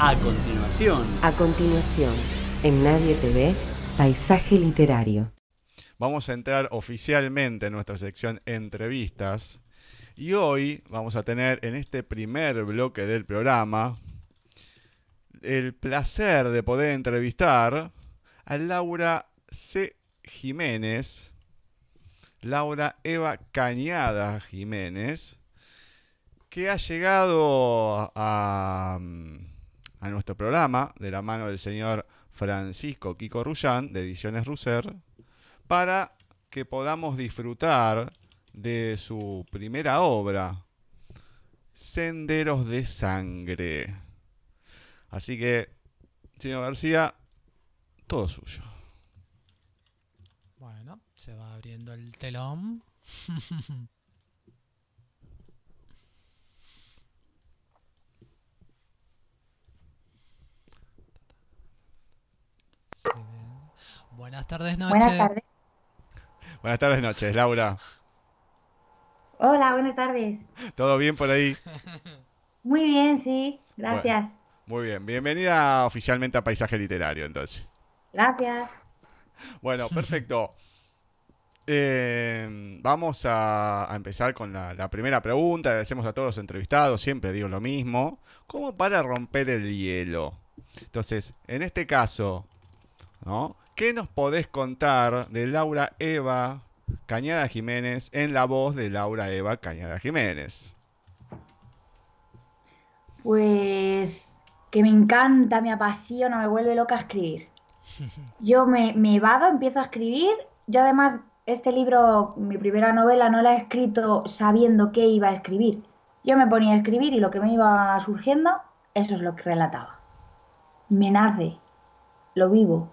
A continuación. A continuación, en Nadie TV, Paisaje Literario. Vamos a entrar oficialmente en nuestra sección entrevistas y hoy vamos a tener en este primer bloque del programa el placer de poder entrevistar a Laura C. Jiménez, Laura Eva Cañada Jiménez, que ha llegado a, a nuestro programa de la mano del señor Francisco Kiko Rullán de Ediciones Russer para que podamos disfrutar de su primera obra, Senderos de Sangre. Así que, señor García, todo suyo. Bueno, se va abriendo el telón. Buenas tardes, noches. Buenas tardes. Buenas tardes, noches, Laura. Hola, buenas tardes. ¿Todo bien por ahí? Muy bien, sí, gracias. Muy bien, bienvenida oficialmente a Paisaje Literario, entonces. Gracias. Bueno, perfecto. Eh, vamos a, a empezar con la, la primera pregunta. Agradecemos a todos los entrevistados, siempre digo lo mismo. ¿Cómo para romper el hielo? Entonces, en este caso, ¿no? ¿Qué nos podés contar de Laura Eva Cañada Jiménez en la voz de Laura Eva Cañada Jiménez? Pues que me encanta, me apasiona, me vuelve loca escribir. Yo me, me evado, empiezo a escribir. Yo además, este libro, mi primera novela, no la he escrito sabiendo qué iba a escribir. Yo me ponía a escribir y lo que me iba surgiendo, eso es lo que relataba. Me nace, lo vivo.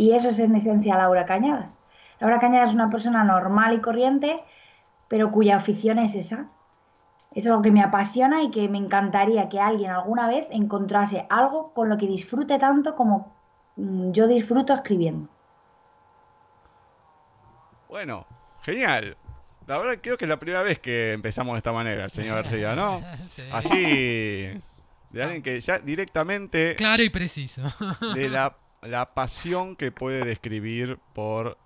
Y eso es en esencia Laura Cañadas. Laura Cañadas es una persona normal y corriente, pero cuya afición es esa. Es algo que me apasiona y que me encantaría que alguien alguna vez encontrase algo con lo que disfrute tanto como mm, yo disfruto escribiendo. Bueno, genial. La verdad creo que es la primera vez que empezamos de esta manera, señor García, ¿no? Sí. Así, de alguien que ya directamente Claro y preciso. de la, la pasión que puede describir por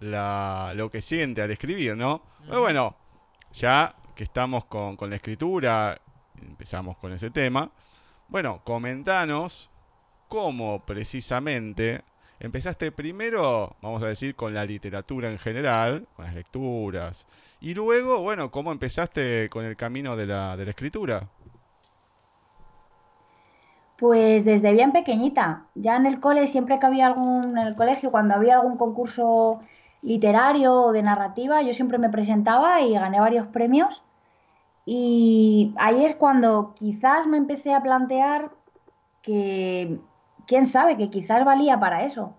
la, lo que siente al escribir, ¿no? Pero bueno, ya que estamos con, con la escritura, empezamos con ese tema. Bueno, comentanos cómo precisamente empezaste primero, vamos a decir, con la literatura en general, con las lecturas, y luego, bueno, cómo empezaste con el camino de la, de la escritura. Pues desde bien pequeñita, ya en el cole, siempre que había algún, en el colegio, cuando había algún concurso literario o de narrativa, yo siempre me presentaba y gané varios premios. Y ahí es cuando quizás me empecé a plantear que, quién sabe, que quizás valía para eso.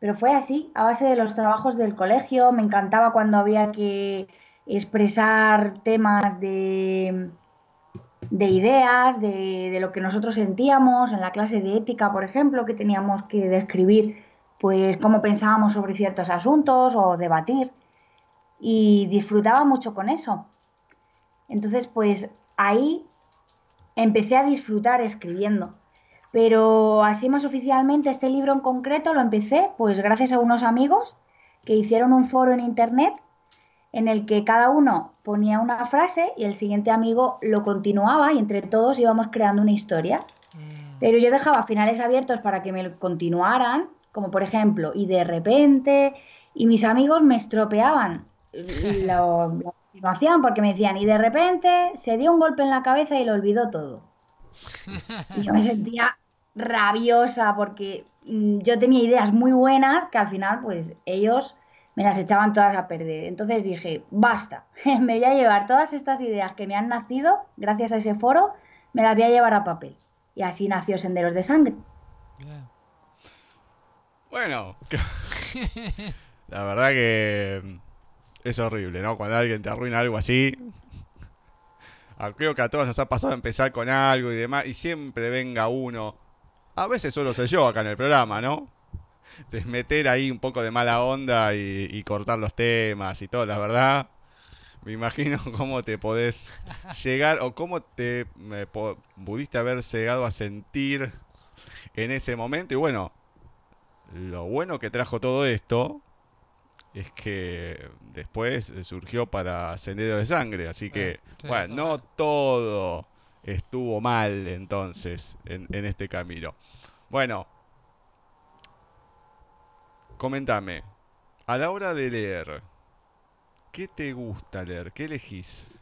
Pero fue así, a base de los trabajos del colegio, me encantaba cuando había que expresar temas de, de ideas, de, de lo que nosotros sentíamos, en la clase de ética, por ejemplo, que teníamos que describir pues cómo pensábamos sobre ciertos asuntos o debatir. Y disfrutaba mucho con eso. Entonces, pues ahí empecé a disfrutar escribiendo. Pero así más oficialmente este libro en concreto lo empecé pues gracias a unos amigos que hicieron un foro en internet en el que cada uno ponía una frase y el siguiente amigo lo continuaba y entre todos íbamos creando una historia. Mm, Pero yo dejaba finales abiertos para que me lo continuaran, como por ejemplo, y de repente, y mis amigos me estropeaban lo- la continuación porque me decían, y de repente se dio un golpe en la cabeza y lo olvidó todo. Y yo me sentía rabiosa porque mm, yo tenía ideas muy buenas que al final pues ellos me las echaban todas a perder. Entonces dije, basta, me voy a llevar todas estas ideas que me han nacido gracias a ese foro, me las voy a llevar a papel. Y así nació Senderos de Sangre. Bueno, la verdad que mm, es horrible, ¿no? Cuando alguien te arruina algo así. Creo que a todos nos ha pasado empezar con algo y demás, y siempre venga uno. A veces solo soy yo acá en el programa, ¿no? De meter ahí un poco de mala onda y, y cortar los temas y todo, la verdad. Me imagino cómo te podés llegar o cómo te me po- pudiste haber llegado a sentir en ese momento. Y bueno, lo bueno que trajo todo esto es que después surgió para Sendero de Sangre. Así que, Eh, sí, bueno, no todo estuvo mal entonces en, en este camino. Bueno, comentame, a la hora de leer, ¿qué te gusta leer? ¿Qué elegís?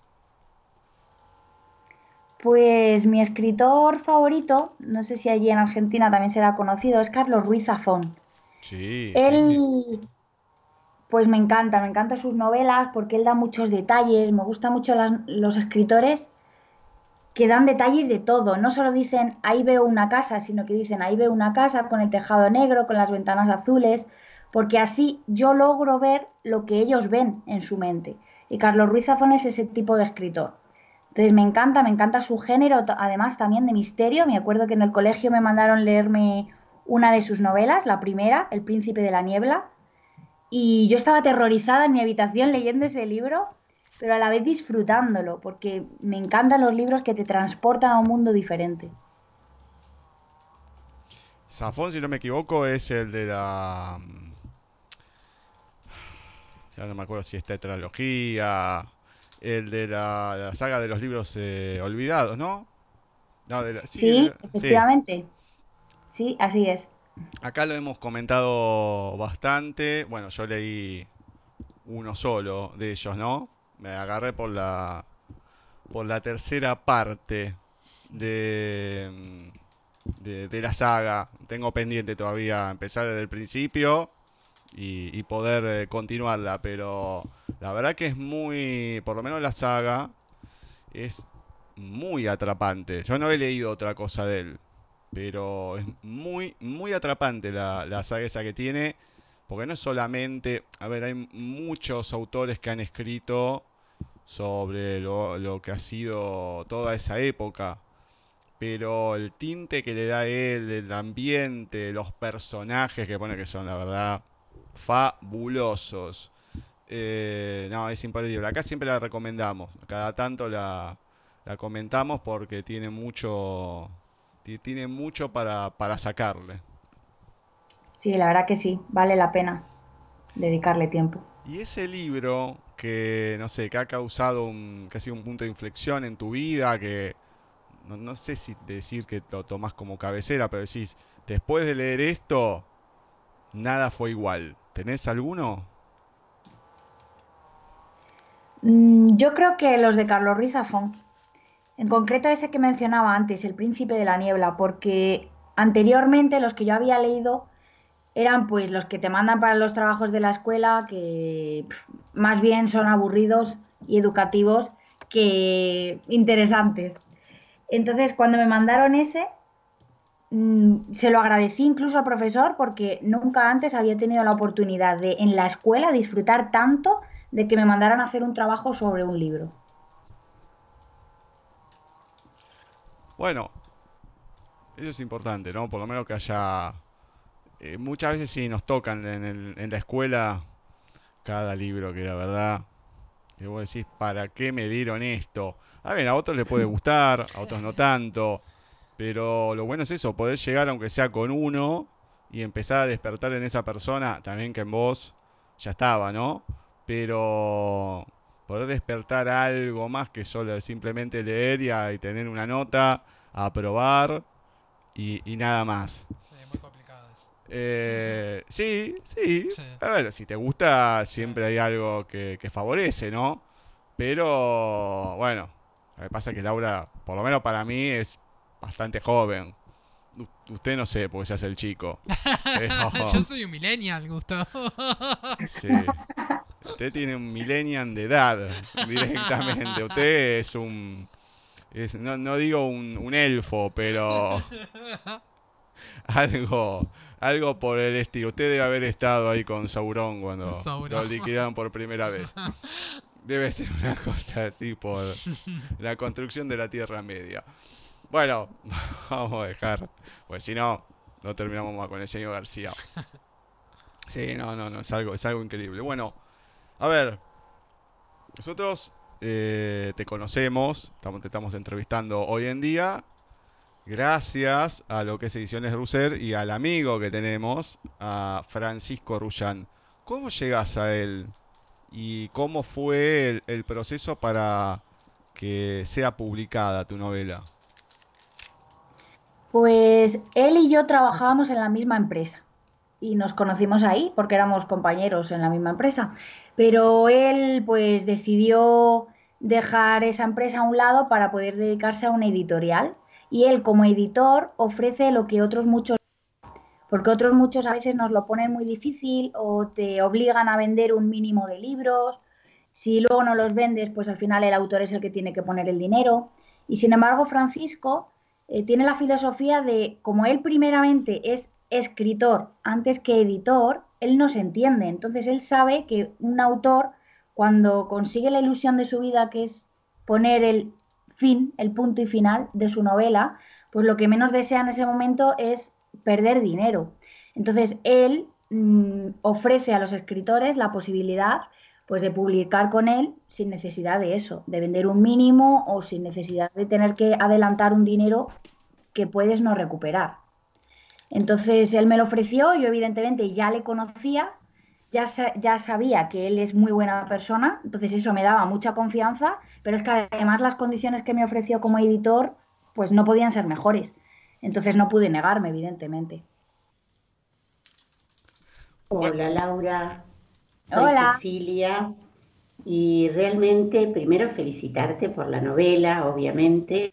Pues mi escritor favorito, no sé si allí en Argentina también será conocido, es Carlos Ruiz Zafón. Sí, sí, sí. Él, pues me encanta, me encantan sus novelas porque él da muchos detalles, me gustan mucho las- los escritores que dan detalles de todo, no solo dicen ahí veo una casa, sino que dicen ahí veo una casa con el tejado negro, con las ventanas azules, porque así yo logro ver lo que ellos ven en su mente. Y Carlos Ruiz Zafón es ese tipo de escritor. Entonces me encanta, me encanta su género, además también de misterio. Me acuerdo que en el colegio me mandaron leerme una de sus novelas, la primera, El príncipe de la niebla, y yo estaba aterrorizada en mi habitación leyendo ese libro, pero a la vez disfrutándolo, porque me encantan los libros que te transportan a un mundo diferente. Safón, si no me equivoco, es el de la... Ya no me acuerdo si es tetralogía, el de la, la saga de los libros eh, olvidados, ¿no? No, de la- sí, Sí, de la- sí. efectivamente. Sí, así es. Acá lo hemos comentado bastante. Bueno, yo leí uno solo de ellos, ¿no? Me agarré por la por la tercera parte de, mm, de, de la saga. Tengo pendiente todavía empezar desde el principio y, poder eh, continuarla, pero la verdad que es muy, por lo menos la saga es muy atrapante. Yo no he leído otra cosa de él pero es muy, muy atrapante la, la saga esa que tiene, porque no es solamente, a ver, hay muchos autores que han escrito sobre lo, lo que ha sido toda esa época, pero el tinte que le da él, el ambiente, los personajes que pone que son, la verdad, fabulosos. Eh, no, es imperdible. Acá siempre la recomendamos, cada tanto la, la comentamos porque tiene mucho, ti- tiene mucho para, para sacarle. Sí, la verdad que sí, vale la pena dedicarle tiempo. Y ese libro que, no sé, que ha causado un, que ha sido un punto de inflexión en tu vida, que no, no sé si decir que lo tomás como cabecera, pero decís, después de leer esto, nada fue igual. ¿Tenés alguno? Mm, Yo creo que los de Carlos Ruiz Zafón, en concreto ese que mencionaba antes, El Príncipe de la Niebla, porque anteriormente los que yo había leído eran pues los que te mandan para los trabajos de la escuela, que más bien son aburridos y educativos que interesantes. Entonces, cuando me mandaron ese, se lo agradecí incluso al profesor porque nunca antes había tenido la oportunidad de en la escuela disfrutar tanto de que me mandaran a hacer un trabajo sobre un libro. Bueno, eso es importante, ¿no? Por lo menos que haya... eh, muchas veces sí nos tocan en la escuela cada libro que la verdad, que vos decís, ¿para qué me dieron esto? A ver, a otros les puede gustar, a otros no tanto, pero lo bueno es eso, poder llegar aunque sea con uno y empezar a despertar en esa persona, también que en vos ya estaba, ¿no? Pero poder despertar algo más que solo simplemente leer y, a- y tener una nota, aprobar y, y nada más. Sí, muy complicado eso. Eh, sí, sí. Sí. A ver, si te gusta, siempre hay algo que, que favorece, ¿no? Pero, bueno, lo que pasa es que Laura, por lo menos para mí, es bastante joven. U- usted no sé, porque se hace el chico. Pero, Yo soy un millennial, Gustavo. sí. Usted tiene un millennial de edad, directamente. Usted es un... es- no, no digo un, un elfo, pero... Algo, algo por el estilo. Usted debe haber estado ahí con Sauron cuando Sauron. lo liquidaron por primera vez. Debe ser una cosa así por la construcción de la Tierra Media. Bueno, vamos a dejar, pues si no, no terminamos más con el señor García. Sí, no, no, no, es algo, es algo increíble. Bueno, a ver, nosotros eh, te conocemos, estamos, te estamos entrevistando hoy en día, gracias a lo que es Ediciones Russer y al amigo que tenemos, a Francisco Rullán. ¿Cómo llegas a él? ¿Y cómo fue el, el proceso para que sea publicada tu novela? Pues él y yo trabajábamos en la misma empresa y nos conocimos ahí porque éramos compañeros en la misma empresa. Pero él pues decidió dejar esa empresa a un lado para poder dedicarse a una editorial y él como editor ofrece lo que otros muchos porque otros muchos a veces nos lo ponen muy difícil o te obligan a vender un mínimo de libros. Si luego no los vendes, pues al final el autor es el que tiene que poner el dinero. Y sin embargo, Francisco eh, tiene la filosofía de, como él primeramente es escritor antes que editor, él no se entiende. Entonces él sabe que un autor, cuando consigue la ilusión de su vida, que es poner el fin, el punto y final de su novela, pues lo que menos desea en ese momento es perder dinero. Entonces él mm, ofrece a los escritores la posibilidad pues de publicar con él sin necesidad de eso, de vender un mínimo o sin necesidad de tener que adelantar un dinero que puedes no recuperar. Entonces él me lo ofreció, yo evidentemente ya le conocía, ya, ya sabía que él es muy buena persona, entonces eso me daba mucha confianza, pero es que además las condiciones que me ofreció como editor pues no podían ser mejores. Entonces no pude negarme, evidentemente. Hola Laura, soy Hola. Cecilia y realmente primero felicitarte por la novela, obviamente.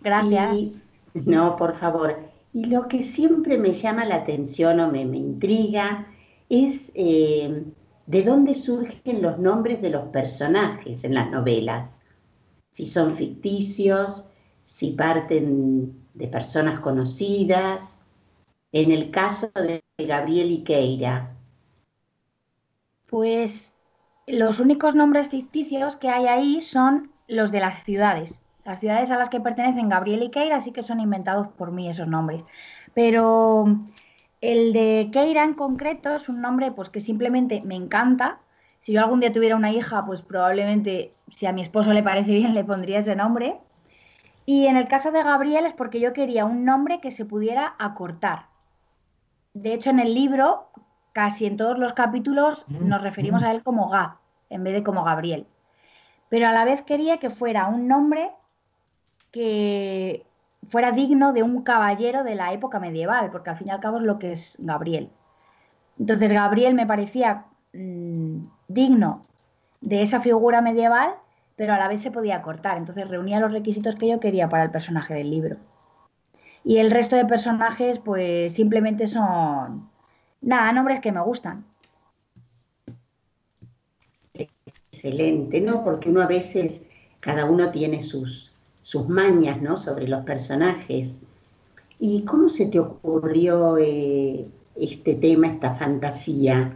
Gracias. Y, no, por favor. Y lo que siempre me llama la atención o me, me intriga es eh, de dónde surgen los nombres de los personajes en las novelas. Si son ficticios, si parten de personas conocidas. En el caso de Gabriel Iqueira, Pues los únicos nombres ficticios que hay ahí son los de las ciudades. Las ciudades a las que pertenecen Gabriel y Keira sí que son inventados por mí esos nombres. Pero el de Keira en concreto es un nombre pues que simplemente me encanta. Si yo algún día tuviera una hija, pues probablemente si a mi esposo le parece bien le pondría ese nombre. Y en el caso de Gabriel es porque yo quería un nombre que se pudiera acortar. De hecho, en el libro, casi en todos los capítulos, nos referimos a él como Gab, en vez de como Gabriel. Pero a la vez quería que fuera un nombre que fuera digno de un caballero de la época medieval, porque al fin y al cabo es lo que es Gabriel. Entonces Gabriel me parecía mmm, digno de esa figura medieval, pero a la vez se podía cortar. Entonces reunía los requisitos que yo quería para el personaje del libro. Y el resto de personajes, pues simplemente son, nada, nombres que me gustan. Excelente, ¿no? Porque uno a veces, cada uno tiene sus, sus mañas, ¿no? Sobre los personajes. ¿Y cómo se te ocurrió eh, este tema, esta fantasía?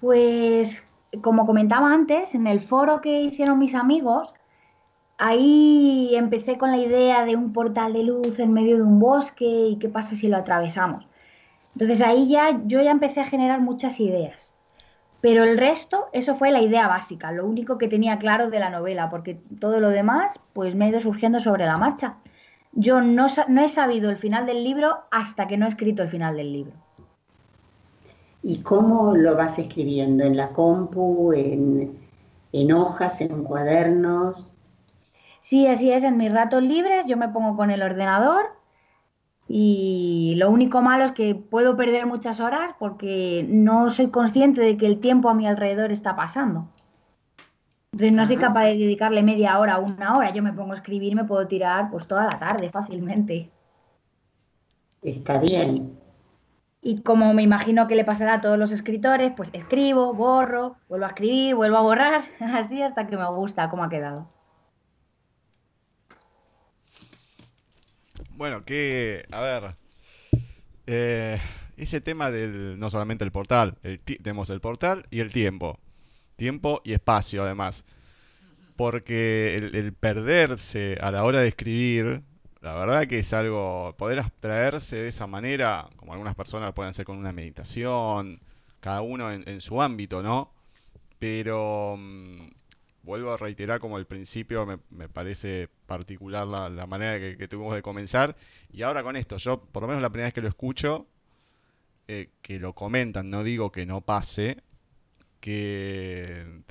Pues, como comentaba antes, en el foro que hicieron mis amigos, ahí empecé con la idea de un portal de luz en medio de un bosque y qué pasa si lo atravesamos. Entonces ahí ya yo ya empecé a generar muchas ideas. Pero el resto, eso fue la idea básica, lo único que tenía claro de la novela, porque todo lo demás, pues me ha ido surgiendo sobre la marcha. Yo no, no he sabido el final del libro hasta que no he escrito el final del libro. ¿Y cómo lo vas escribiendo? ¿En la compu, en, en hojas, en cuadernos? Sí, así es, en mis ratos libres yo me pongo con el ordenador y lo único malo es que puedo perder muchas horas porque no soy consciente de que el tiempo a mi alrededor está pasando. Entonces no soy capaz de dedicarle media hora o una hora. Yo me pongo a escribir me puedo tirar pues toda la tarde fácilmente. Está bien. Y como me imagino que le pasará a todos los escritores, pues escribo, borro, vuelvo a escribir, vuelvo a borrar, así hasta que me gusta cómo ha quedado. Bueno, que, a ver, eh, ese tema del, no solamente el portal, el tenemos el portal y el tiempo, tiempo y espacio además, porque el, perderse a la hora de escribir, la verdad que es algo, poder abstraerse de esa manera, como algunas personas pueden hacer con una meditación, cada uno en, en su ámbito, ¿no? pero mm, vuelvo a reiterar como el principio, me, me parece particular la, la manera que, que tuvimos de comenzar. Y ahora con esto, yo por lo menos la primera vez que lo escucho, eh, que lo comentan, no digo que no pase, que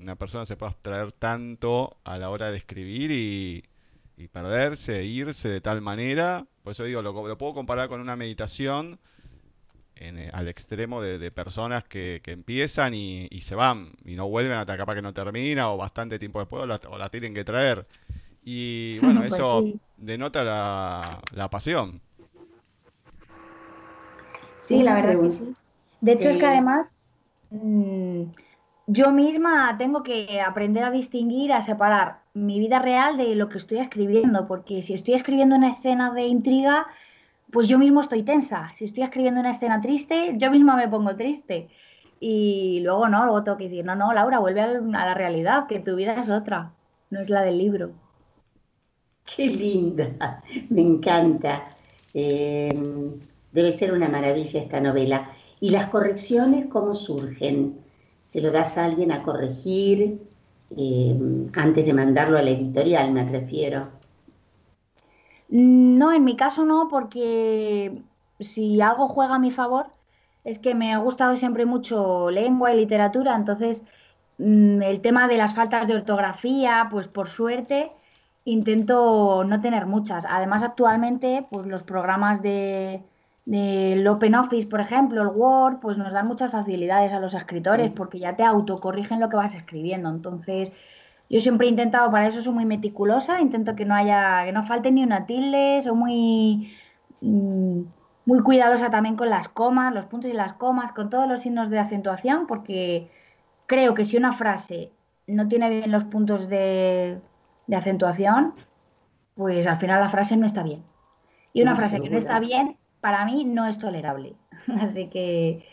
una persona se pueda abstraer tanto a la hora de escribir y, y perderse, irse de tal manera. Por eso digo, lo, lo puedo comparar con una meditación en, eh, al extremo de, de personas que, que empiezan y, y se van y no vuelven hasta capaz que no termina o bastante tiempo después o la, o la tienen que traer. Y bueno, Pues eso sí. denota la, la pasión. Sí, la verdad que sí. De hecho, es que Eh, además mm, yo misma tengo que aprender a distinguir, a separar mi vida real de lo que estoy escribiendo, porque si estoy escribiendo una escena de intriga, pues yo mismo estoy tensa. Si estoy escribiendo una escena triste, yo misma me pongo triste. Y luego no, luego tengo que decir, no, no, Laura, vuelve a la realidad, que tu vida es otra, no es la del libro. Qué linda, me encanta. Eh, debe ser una maravilla esta novela. ¿Y las correcciones cómo surgen? ¿Se lo das a alguien a corregir eh, antes de mandarlo a la editorial, me refiero? No, en mi caso no, porque si algo juega a mi favor, es que me ha gustado siempre mucho lengua y literatura, entonces mm, el tema de las faltas de ortografía, pues por suerte intento no tener muchas. Además, actualmente, pues los programas de, del OpenOffice, por ejemplo, el Word, pues nos dan muchas facilidades a los escritores Sí. porque ya te autocorrigen lo que vas escribiendo. Entonces, yo siempre he intentado, para eso soy muy meticulosa, intento que no haya, que no falte ni una tilde, soy muy, mm, muy cuidadosa también con las comas, los puntos y las comas, con todos los signos de acentuación, porque creo que si una frase no tiene bien los puntos de, de acentuación, pues al final la frase no está bien. Y una No, frase que no está bien, para mí no es tolerable. Así que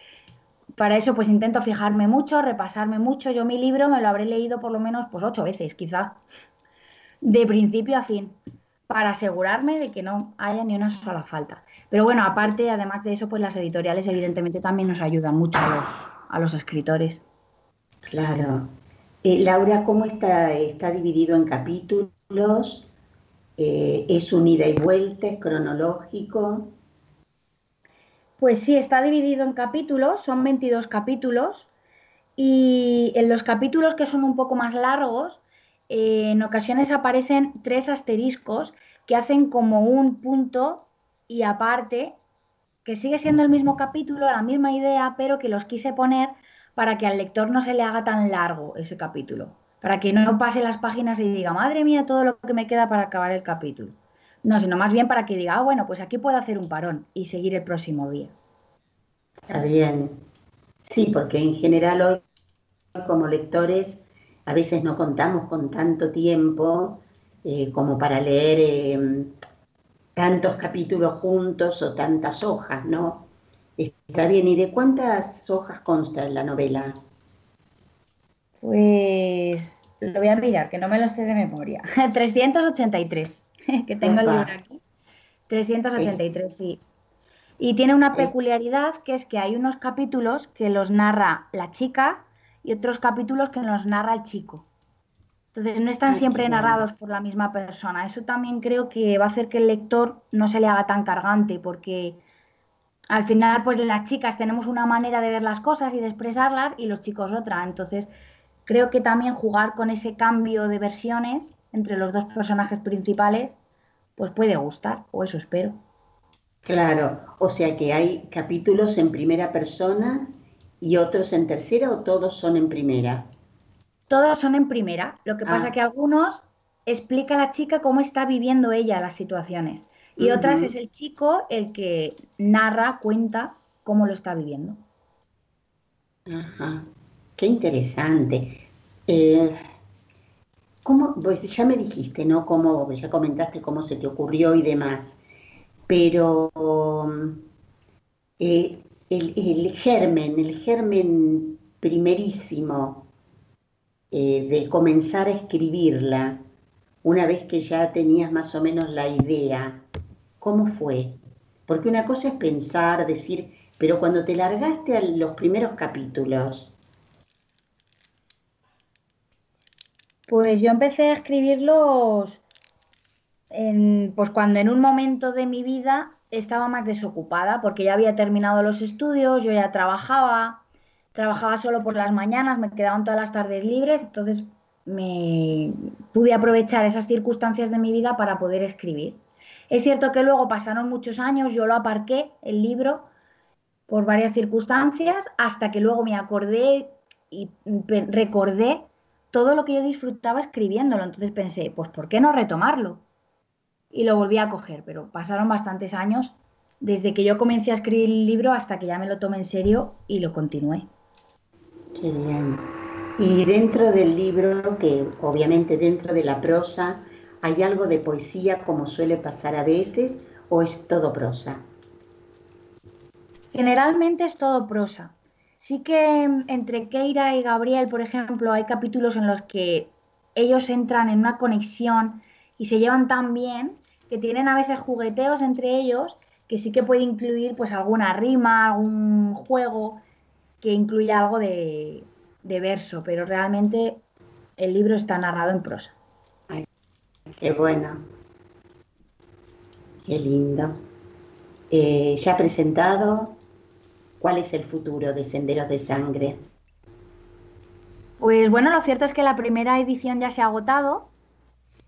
para eso pues intento fijarme mucho, repasarme mucho. Yo mi libro me lo habré leído por lo menos pues ocho veces, quizá, de principio a fin, para asegurarme de que no haya ni una sola falta. Pero bueno, aparte, además de eso, pues las editoriales evidentemente también nos ayudan mucho a los, escritores. Claro. Eh, Laura, ¿cómo está, está dividido en capítulos? Eh, ¿es un ida y vuelta? ¿Es cronológico? Pues sí, está dividido en capítulos, son 22 capítulos y en los capítulos que son un poco más largos, eh, en ocasiones aparecen tres asteriscos que hacen como un punto y aparte, que sigue siendo el mismo capítulo, la misma idea, pero que los quise poner para que al lector no se le haga tan largo ese capítulo, para que no pase las páginas y diga, madre mía, todo lo que me queda para acabar el capítulo. No, sino más bien para que diga, ah, bueno, pues aquí puedo hacer un parón y seguir el próximo día. Está bien. Sí, porque en general hoy como lectores a veces no contamos con tanto tiempo eh, como para leer eh, tantos capítulos juntos o tantas hojas, ¿no? Está bien. ¿Y de cuántas hojas consta en la novela? Pues lo voy a mirar, que no me lo sé de memoria. 383, que tengo el libro aquí. 383, sí. Y tiene una peculiaridad que es que hay unos capítulos que los narra la chica y otros capítulos que los narra el chico. Entonces no están siempre narrados por la misma persona. Eso también creo que va a hacer que el lector no se le haga tan cargante porque al final pues las chicas tenemos una manera de ver las cosas y de expresarlas y los chicos otra. Entonces creo que también jugar con ese cambio de versiones entre los dos personajes principales pues puede gustar, o eso espero. Claro, o sea que hay capítulos en primera persona y otros en tercera o todos son en primera. Todos son en primera, lo que pasa Ah. que algunos explica a la chica cómo está viviendo ella las situaciones y otras es el chico el que narra, cuenta cómo lo está viviendo. Ajá, qué interesante. Eh, ¿cómo, pues ya me dijiste, ¿no? Cómo, ya comentaste cómo se te ocurrió y demás, pero mm, eh, el, el germen, el germen primerísimo eh, de comenzar a escribirla, una vez que ya tenías más o menos la idea, ¿cómo fue? Porque una cosa es pensar, decir, pero cuando te largaste a los primeros capítulos, Pues yo empecé a escribirlos en, pues cuando en un momento de mi vida estaba más desocupada, porque ya había terminado los estudios, yo ya trabajaba, trabajaba solo por las mañanas, me quedaban todas las tardes libres, entonces me pude aprovechar esas circunstancias de mi vida para poder escribir. Es cierto que luego pasaron muchos años, yo lo aparqué, el libro, por varias circunstancias, hasta que luego me acordé y recordé todo lo que yo disfrutaba escribiéndolo. Entonces pensé, pues ¿por qué no retomarlo? Y lo volví a coger, pero pasaron bastantes años desde que yo comencé a escribir el libro hasta que ya me lo tomé en serio y lo continué. Qué bien. Y dentro del libro, que obviamente dentro de la prosa, ¿hay algo de poesía como suele pasar a veces o es todo prosa? Generalmente es todo prosa. Sí que entre Keira y Gabriel, por ejemplo, hay capítulos en los que ellos entran en una conexión y se llevan tan bien que tienen a veces jugueteos entre ellos que sí que puede incluir pues alguna rima, algún juego que incluya algo de, verso, pero realmente el libro está narrado en prosa. qué bueno. Qué lindo. Eh, ya presentado, ¿cuál es el futuro de Senderos de Sangre? Pues bueno, lo cierto es que la primera edición ya se ha agotado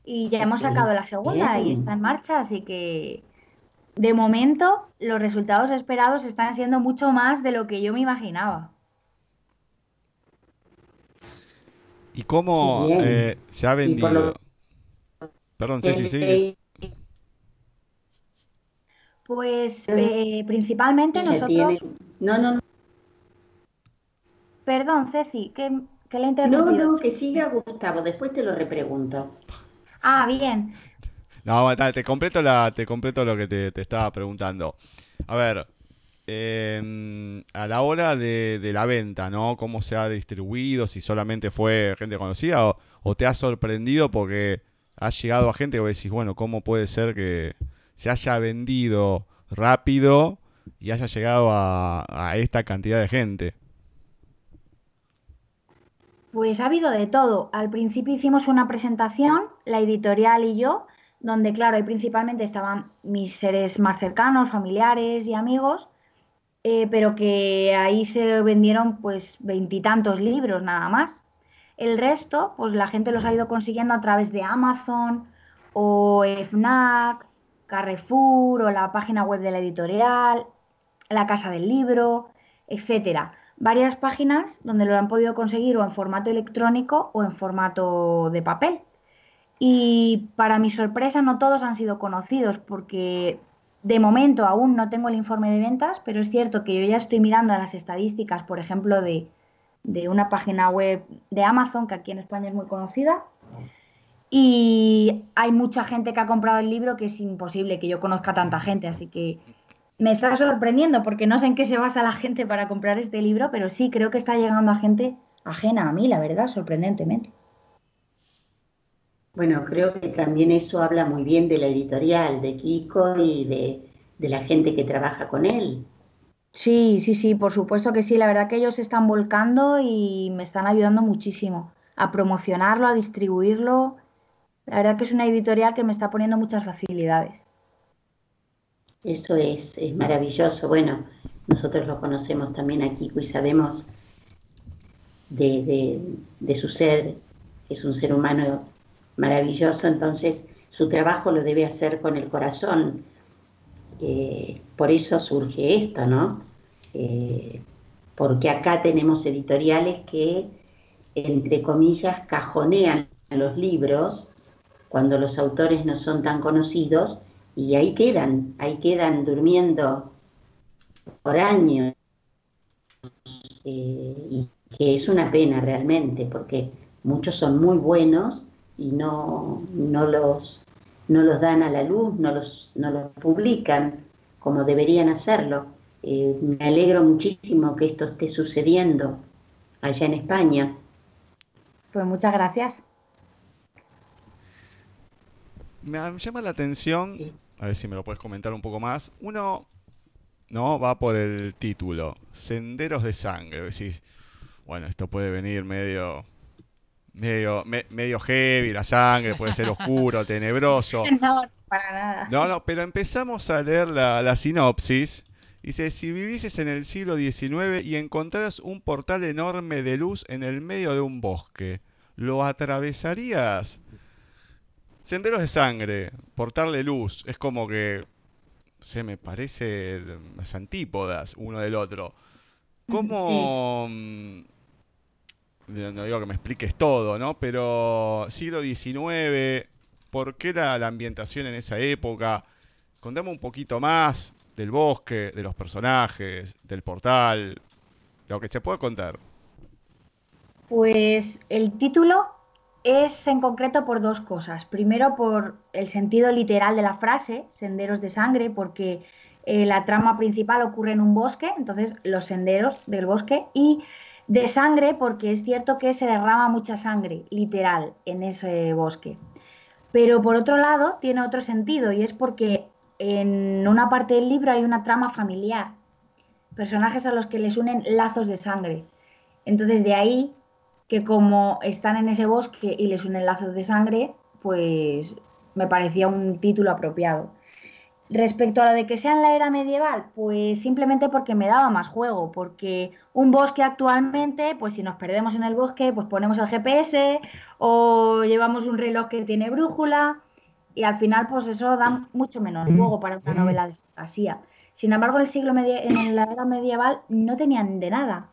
y ya hemos sacado la segunda y está en marcha, así que de momento los resultados esperados están siendo mucho más de lo que yo me imaginaba. ¿Y cómo eh, se ha vendido? Perdón, sí, sí, sí. Pues eh, principalmente nosotros... No, no, no. Perdón, Ceci, que, que le he interrumpido. No, no, que siga Gustavo, después te lo repregunto. Ah, bien. No, te completo, la, te completo lo que te, estaba preguntando. A ver, em, a la hora de, la venta, ¿no? ¿Cómo se ha distribuido? Si solamente fue gente conocida o, te ha sorprendido porque has llegado a gente que vos decís, bueno, ¿cómo puede ser que se haya vendido rápido y haya llegado a, esta cantidad de gente? Pues ha habido de todo. Al principio hicimos una presentación, la editorial y yo, donde, claro, ahí principalmente estaban mis seres más cercanos, familiares y amigos, eh, pero que ahí se vendieron pues veintitantos libros nada más. El resto, pues la gente los ha ido consiguiendo a través de Amazon o FNAC, Carrefour o la página web de la editorial, la Casa del Libro, etcétera varias páginas donde lo han podido conseguir o en formato electrónico o en formato de papel. Y para mi sorpresa no todos han sido conocidos porque de momento aún no tengo el informe de ventas, pero es cierto que yo ya estoy mirando las estadísticas, por ejemplo, de, de una página web de Amazon, que aquí en España es muy conocida. Y hay mucha gente que ha comprado el libro que es imposible que yo conozca tanta gente, así que me está sorprendiendo porque no sé en qué se basa la gente para comprar este libro, pero sí creo que está llegando a gente ajena a mí, la verdad, sorprendentemente. Bueno, creo que también eso habla muy bien de la editorial, de Kiko y de, de la gente que trabaja con él. Sí, sí, sí, por supuesto que sí. La verdad que ellos se están volcando y me están ayudando muchísimo a promocionarlo, a distribuirlo. La verdad que es una editorial que me está poniendo muchas facilidades. Eso es, es maravilloso. Bueno, nosotros lo conocemos también aquí y sabemos de, su ser, es un ser humano maravilloso, entonces su trabajo lo debe hacer con el corazón. Eh, por eso surge esto, ¿no? Eh, porque acá tenemos editoriales que, entre comillas, cajonean los libros cuando los autores no son tan conocidos y ahí quedan, ahí quedan durmiendo por años. Eh, y que es una pena realmente, porque muchos son muy buenos y no, no, los, no los dan a la luz, no los, no los publican como deberían hacerlo. Eh, me alegro muchísimo que esto esté sucediendo allá en España. Pues muchas gracias. Me llama la atención a ver si me lo puedes comentar un poco más. Uno, ¿no? Va por el título, Senderos de Sangre. Decís, bueno, esto puede venir medio, medio, me- medio heavy, la sangre, puede ser oscuro, tenebroso. No, para nada. No, no, pero empezamos a leer la, la sinopsis. Dice, si vivieses en el siglo XIX y encontraras un portal enorme de luz en el medio de un bosque, ¿lo atravesarías? Senderos de sangre, portal de luz, es como que, se me parece las antípodas uno del otro. ¿Cómo... mm, No no digo que me expliques todo, ¿no? Pero siglo XIX, ¿por qué la, la ambientación en esa época? Contame un poquito más del bosque, de los personajes, del portal, lo que se puede contar. Pues el título es en concreto por dos cosas. Primero, por el sentido literal de la frase, senderos de sangre, porque eh, la trama principal ocurre en un bosque, entonces los senderos del bosque, y de sangre, porque es cierto que se derrama mucha sangre, literal, en ese bosque. Pero por otro lado, tiene otro sentido, y es porque en una parte del libro hay una trama familiar, personajes a los que les unen lazos de sangre. Entonces, de ahí que como están en ese bosque y les unen lazos de sangre, pues me parecía un título apropiado. Respecto a lo de que sea en la era medieval, pues simplemente porque me daba más juego, porque un bosque actualmente, pues si nos perdemos en el bosque, pues ponemos el GPS o llevamos un reloj que tiene brújula y al final pues eso da mucho menos juego para una novela de fantasía. Sin embargo, en el siglo en la era medieval no tenían de nada.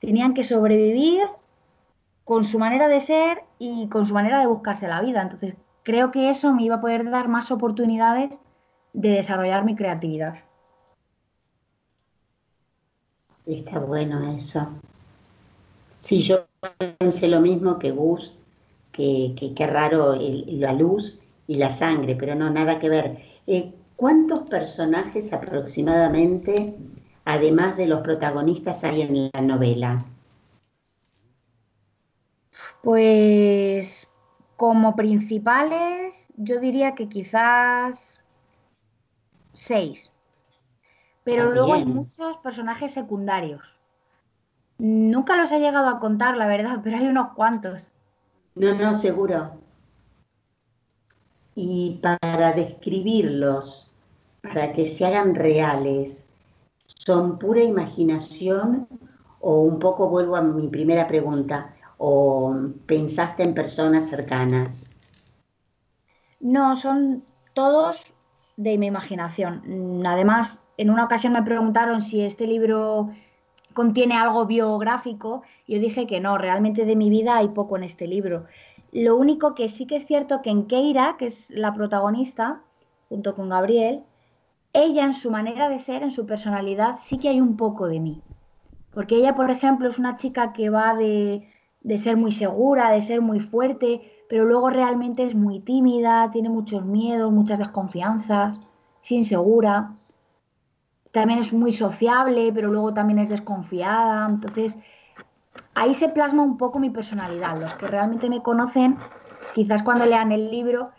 Tenían que sobrevivir con su manera de ser y con su manera de buscarse la vida. Entonces, creo que eso me iba a poder dar más oportunidades de desarrollar mi creatividad. Está bueno eso. Sí, yo pensé lo mismo que Gus, que que qué raro la luz y la sangre, pero no, nada que ver. Eh, ¿cuántos personajes aproximadamente, además de los protagonistas, hay en la novela? Pues como principales, yo diría que quizás seis. Pero Ah, luego hay muchos personajes secundarios. Nunca los he llegado a contar, la verdad, pero hay unos cuantos. No, no, seguro. Y para describirlos, para que se hagan reales, ¿son pura imaginación o un poco vuelvo a mi primera pregunta, o pensaste en personas cercanas? No, son todos de mi imaginación. Mm, Además, en una ocasión me preguntaron si este libro contiene algo biográfico. Yo dije que no, realmente de mi vida hay poco en este libro. Lo único que sí que es cierto que en Keira, que es la protagonista, junto con Gabriel, ella en su manera de ser, en su personalidad, sí que hay un poco de mí. Porque ella, por ejemplo, es una chica que va de, de ser muy segura, de ser muy fuerte, pero luego realmente es muy tímida, tiene muchos miedos, muchas desconfianzas, es insegura. También es muy sociable, pero luego también es desconfiada. Entonces, ahí se plasma un poco mi personalidad. Los que realmente me conocen, quizás cuando lean el libro,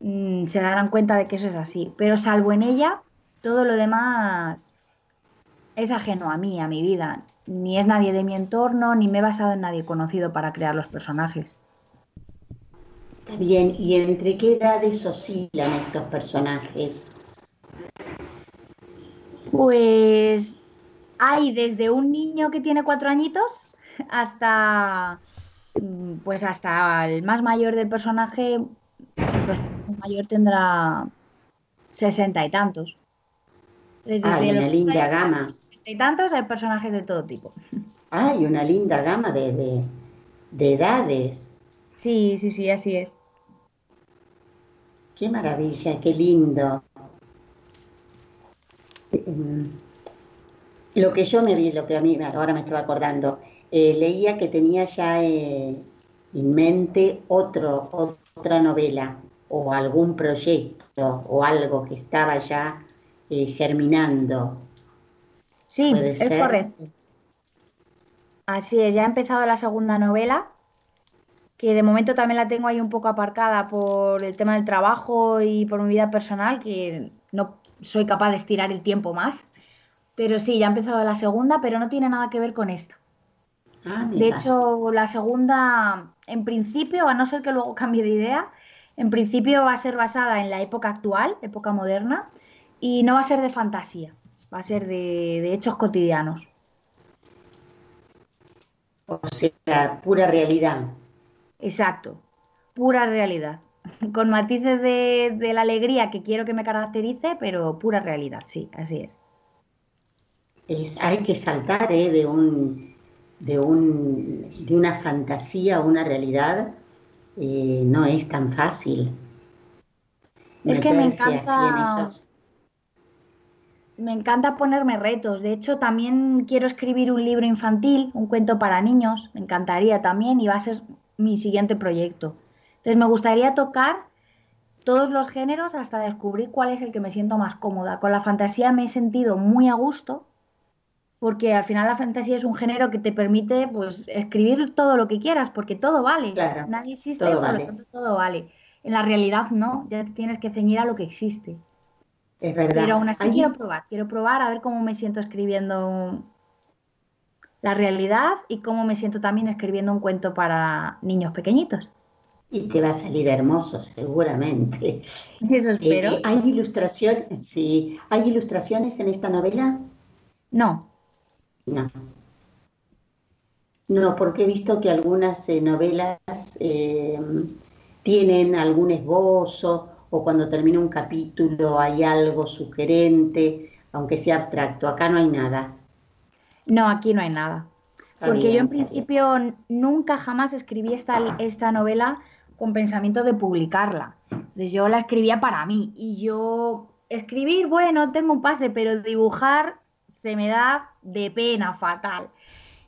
mm, se darán cuenta de que eso es así. Pero salvo en ella, todo lo demás es ajeno a mí, a mi vida. Ni es nadie de mi entorno, ni me he basado en nadie conocido para crear los personajes. Está bien, ¿y entre qué edades oscilan estos personajes? Pues hay desde un niño que tiene cuatro añitos hasta pues hasta el más mayor del personaje, pues el mayor tendrá sesenta y tantos. Desde los una linda años y tantos hay personajes de todo tipo. Hay una linda gama de, de- de edades. Sí, sí, sí, así es. Qué maravilla, qué lindo. Em, Lo que yo me vi, lo que a mí ahora me estaba acordando, eh, leía que tenía ya eh, en mente otro, otra novela o algún proyecto o algo que estaba ya eh, germinando. Sí, es ser. correcto. Así es, ya ha empezado la segunda novela, que de momento también la tengo ahí un poco aparcada por el tema del trabajo y por mi vida personal, que no soy capaz de estirar el tiempo más. Pero sí, ya ha empezado la segunda, pero no tiene nada que ver con esta. Ah, De hecho, la segunda en principio, a no ser que luego cambie de idea, en principio va a ser basada en la época actual, época moderna, y no va a ser de fantasía, va a ser de, de hechos cotidianos. O sea, pura realidad. Exacto, pura realidad. Con matices de, de la alegría que quiero que me caracterice, pero pura realidad, sí, así es. Es- hay que saltar ¿eh? de, un, de, un, de una fantasía a una realidad. eh, no es tan fácil. Es que me en encanta- esos- Me encanta ponerme retos. De hecho, también quiero escribir un libro infantil, un cuento para niños. Me encantaría también y va a ser mi siguiente proyecto. Entonces, me gustaría tocar todos los géneros hasta descubrir cuál es el que me siento más cómoda. Con la fantasía me he sentido muy a gusto porque al final la fantasía es un género que te permite pues escribir todo lo que quieras porque todo vale. Claro, Nadie existe, todo por lo vale. tanto todo vale. En la realidad no, ya tienes que ceñir a lo que existe. Es verdad. Pero aún así quiero probar, quiero probar a ver cómo me siento escribiendo la realidad y cómo me siento también escribiendo un cuento para niños pequeñitos. Y te va a salir hermoso, seguramente. Eso espero. Eh, ¿hay ilustración? Sí. ¿Hay ilustraciones en esta novela? No, No. No, porque he visto que algunas eh, novelas eh, tienen algún esbozo o cuando termina un capítulo hay algo sugerente, aunque sea abstracto. Acá no hay nada. no, aquí no hay nada. Está Porque yo en bien. principio nunca jamás escribí esta, esta novela con pensamiento de publicarla. Entonces yo la escribía para mí y yo escribir, bueno, tengo un pase, pero dibujar se me da de pena fatal.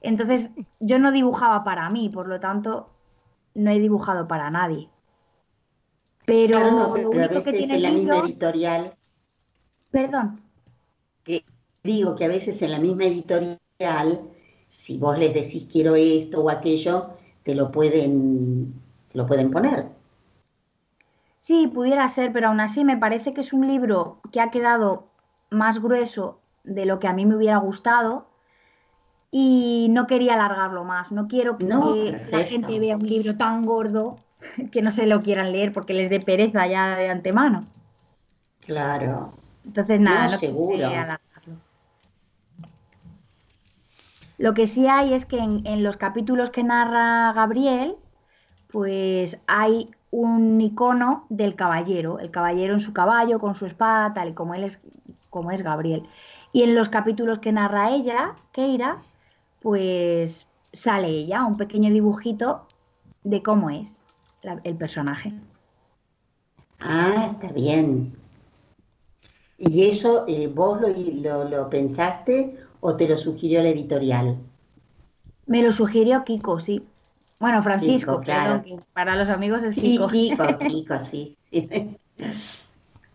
Entonces yo no dibujaba para mí, por lo tanto no he dibujado para nadie. Pero Claro, no, lo pero a único que veces tiene en la misma editorial, perdón, que digo que a veces en la misma editorial, si vos les decís quiero esto o aquello, te lo pueden, te lo pueden poner. Sí, pudiera ser, pero aún así me parece que es un libro que ha quedado más grueso de lo que a mí me hubiera gustado y no quería alargarlo más. No quiero que No, la gente vea un libro tan gordo que no se lo quieran leer porque les dé pereza ya de antemano. Claro. Entonces, nada, No, no, seguro. Lo que sí hay es que en, en los capítulos que narra Gabriel, pues hay un icono del caballero, el caballero en su caballo, con su espada, tal y como él es, como es Gabriel. Y en los capítulos que narra ella, Keira, pues sale ella, un pequeño dibujito de cómo es la- el personaje. Ah, está bien. ¿Y eso eh, vos lo, lo- lo pensaste o te lo sugirió la editorial? Me lo sugirió Kiko, sí. Bueno, Francisco, Kiko, claro. perdón, para los amigos es Sí, Kiko. Kiko, Kiko, sí. sí.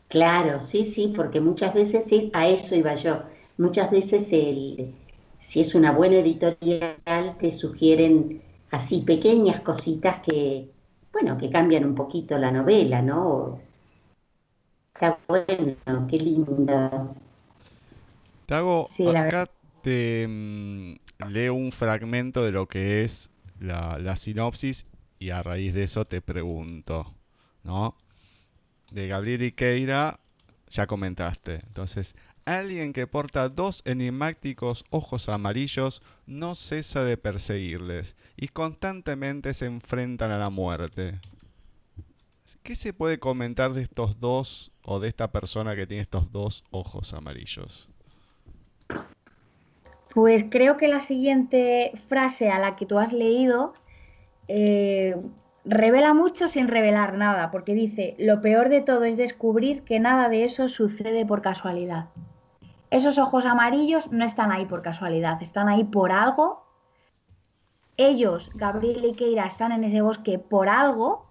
Claro, sí, sí, porque muchas veces, sí, a eso iba yo, muchas veces el, si es una buena editorial te sugieren así pequeñas cositas que, bueno, que cambian un poquito la novela, ¿no? Está bueno, qué lindo. Te hago, Sí, acá te leo un fragmento de lo que es la, la sinopsis y a raíz de eso te pregunto, ¿no? De Gabriel Iqueira ya comentaste. Entonces, alguien que porta dos enigmáticos ojos amarillos no cesa de perseguirles y constantemente se enfrentan a la muerte. ¿Qué se puede comentar de estos dos o de esta persona que tiene estos dos ojos amarillos? Pues creo que la siguiente frase a la que tú has leído eh, revela mucho sin revelar nada, porque dice, lo peor de todo es descubrir que nada de eso sucede por casualidad. Esos ojos amarillos no están ahí por casualidad, están ahí por algo. Ellos, Gabriel y Keira, están en ese bosque por algo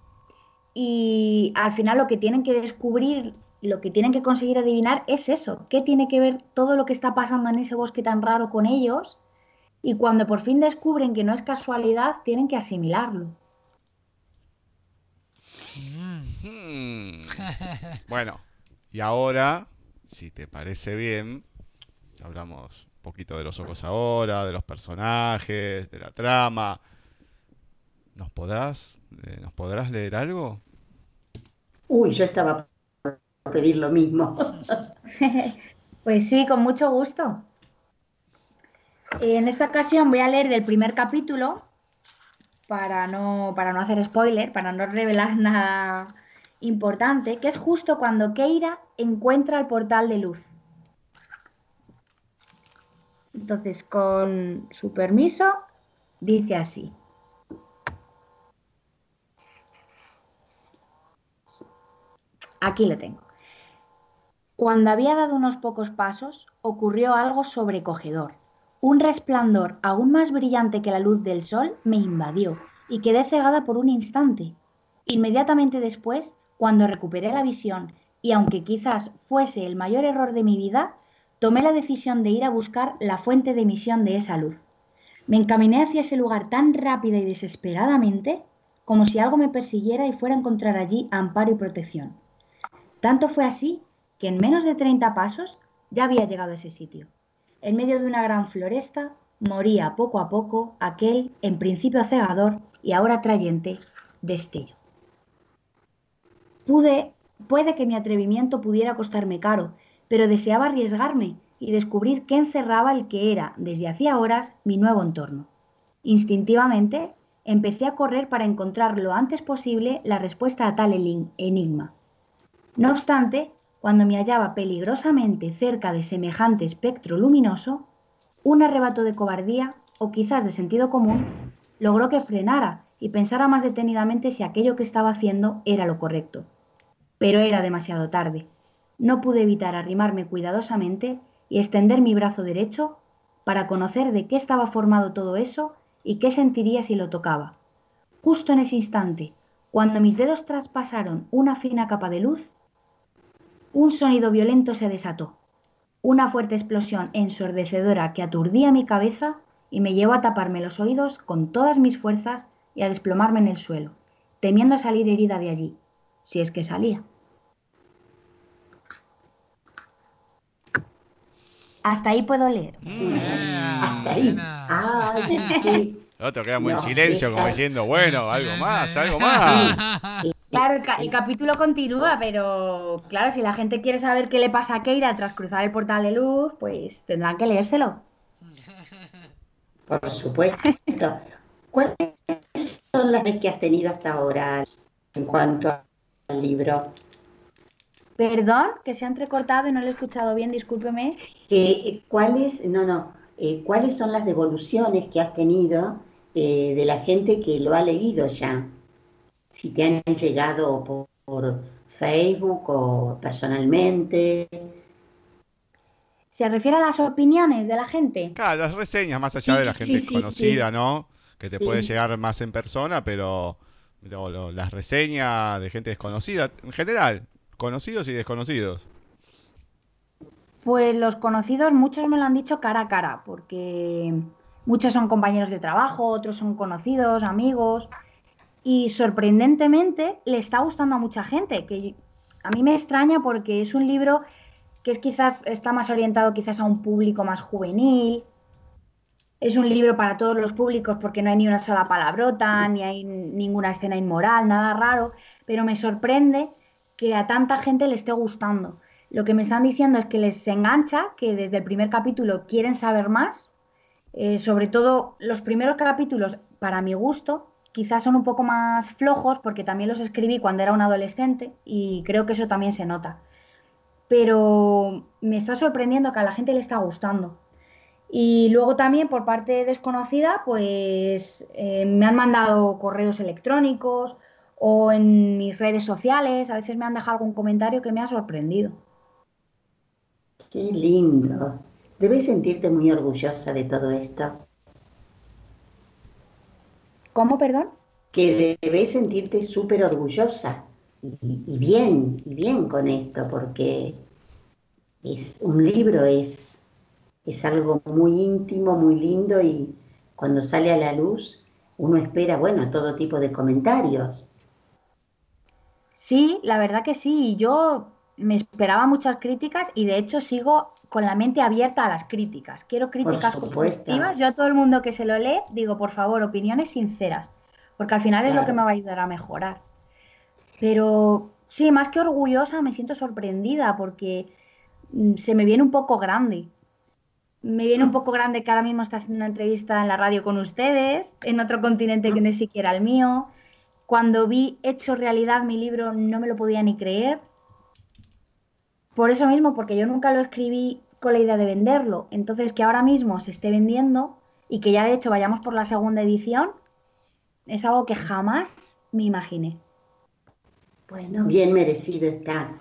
y al final lo que tienen que descubrir, lo que tienen que conseguir adivinar es eso, qué tiene que ver todo lo que está pasando en ese bosque tan raro con ellos y cuando por fin descubren que no es casualidad, tienen que asimilarlo. Hmm. Bueno, y ahora, si te parece bien, hablamos un poquito de los ojos ahora, de los personajes, de la trama. ¿Nos podrás, eh, ¿Nos podrás leer algo? Uy, yo estaba por pedir lo mismo. pues sí, con mucho gusto. En esta ocasión voy a leer del primer capítulo para no, para no hacer spoiler, para no revelar nada importante, que es justo cuando Keira encuentra el portal de luz. Entonces, con su permiso, dice así. Aquí lo tengo. Cuando había dado unos pocos pasos, ocurrió algo sobrecogedor. Un resplandor aún más brillante que la luz del sol me invadió y quedé cegada por un instante. Inmediatamente después, cuando recuperé la visión, y aunque quizás fuese el mayor error de mi vida, tomé la decisión de ir a buscar la fuente de emisión de esa luz. Me encaminé hacia ese lugar tan rápida y desesperadamente como si algo me persiguiera y fuera a encontrar allí amparo y protección. Tanto fue así que en menos de 30 pasos ya había llegado a ese sitio. En medio de una gran floresta moría poco a poco aquel, en principio cegador y ahora trayente, destello. Pude, puede que mi atrevimiento pudiera costarme caro, pero deseaba arriesgarme y descubrir qué encerraba el que era, desde hacía horas, mi nuevo entorno. Instintivamente, empecé a correr para encontrar lo antes posible la respuesta a tal enigma. No obstante, cuando me hallaba peligrosamente cerca de semejante espectro luminoso, un arrebato de cobardía, o quizás de sentido común, logró que frenara y pensara más detenidamente si aquello que estaba haciendo era lo correcto. Pero era demasiado tarde. No pude evitar arrimarme cuidadosamente y extender mi brazo derecho para conocer de qué estaba formado todo eso y qué sentiría si lo tocaba. Justo en ese instante, cuando mis dedos traspasaron una fina capa de luz, un sonido violento se desató. Una fuerte explosión ensordecedora que aturdía mi cabeza y me llevó a taparme los oídos con todas mis fuerzas y a desplomarme en el suelo, temiendo salir herida de allí, si es que salía. Hasta ahí puedo leer. Mm. Hasta ahí. Ah, sí. El otro queda muy en silencio, sí, como claro. diciendo, bueno, algo más, algo más. Claro, el, ca- el capítulo continúa, pero claro, si la gente quiere saber qué le pasa a Keira tras cruzar el portal de luz, pues tendrán que leérselo. Por supuesto. ¿Cuáles son las que has tenido hasta ahora en cuanto al libro? Perdón, que se ha entrecortado y no lo he escuchado bien, discúlpeme. ¿Cuáles, no, no, eh, cuáles son las devoluciones que has tenido eh, de la gente que lo ha leído ya? Si te han llegado por, por Facebook o personalmente. ¿Se refiere a las opiniones de la gente? Claro, las reseñas, más allá de la Sí, gente sí, sí, conocida, ¿no? Que te Sí. puede llegar más en persona, pero las reseñas de gente desconocida, en general, conocidos y desconocidos. Pues los conocidos, muchos me lo han dicho cara a cara, porque muchos son compañeros de trabajo, otros son conocidos, amigos, y sorprendentemente le está gustando a mucha gente, que a mí me extraña porque es un libro que es quizás está más orientado quizás a un público más juvenil. Es un libro para todos los públicos porque no hay ni una sola palabrota, ni hay ninguna escena inmoral, nada raro, pero me sorprende que a tanta gente le esté gustando. Lo que me están diciendo es que les engancha, que desde el primer capítulo quieren saber más. Eh, sobre todo los primeros capítulos, para mi gusto, quizás son un poco más flojos porque también los escribí cuando era un adolescente y creo que eso también se nota. Pero me está sorprendiendo que a la gente le está gustando. Y luego también por parte desconocida, pues eh, me han mandado correos electrónicos o en mis redes sociales, a veces me han dejado algún comentario que me ha sorprendido. Qué lindo. Debes sentirte muy orgullosa de todo esto. ¿Cómo, perdón? Que debes sentirte súper orgullosa y, y bien, y bien con esto, porque es un libro es, es algo muy íntimo, muy lindo y cuando sale a la luz uno espera, bueno, todo tipo de comentarios. Sí, la verdad que sí. Yo me esperaba muchas críticas y de hecho sigo con la mente abierta a las críticas. Quiero críticas constructivas. Yo a todo el mundo que se lo lee digo, por favor, opiniones sinceras. porque al final es lo que me va a ayudar a mejorar. Pero sí, más que orgullosa, me siento sorprendida porque mm, se me viene un poco grande. Me viene un poco grande que ahora mismo está haciendo una entrevista en la radio con ustedes, en otro continente que no es siquiera el mío. Cuando vi hecho realidad mi libro no me lo podía ni creer. Por eso mismo, porque yo nunca lo escribí con la idea de venderlo. Entonces, que ahora mismo se esté vendiendo y que ya de hecho vayamos por la segunda edición, es algo que jamás me imaginé. Bueno, bien merecido está.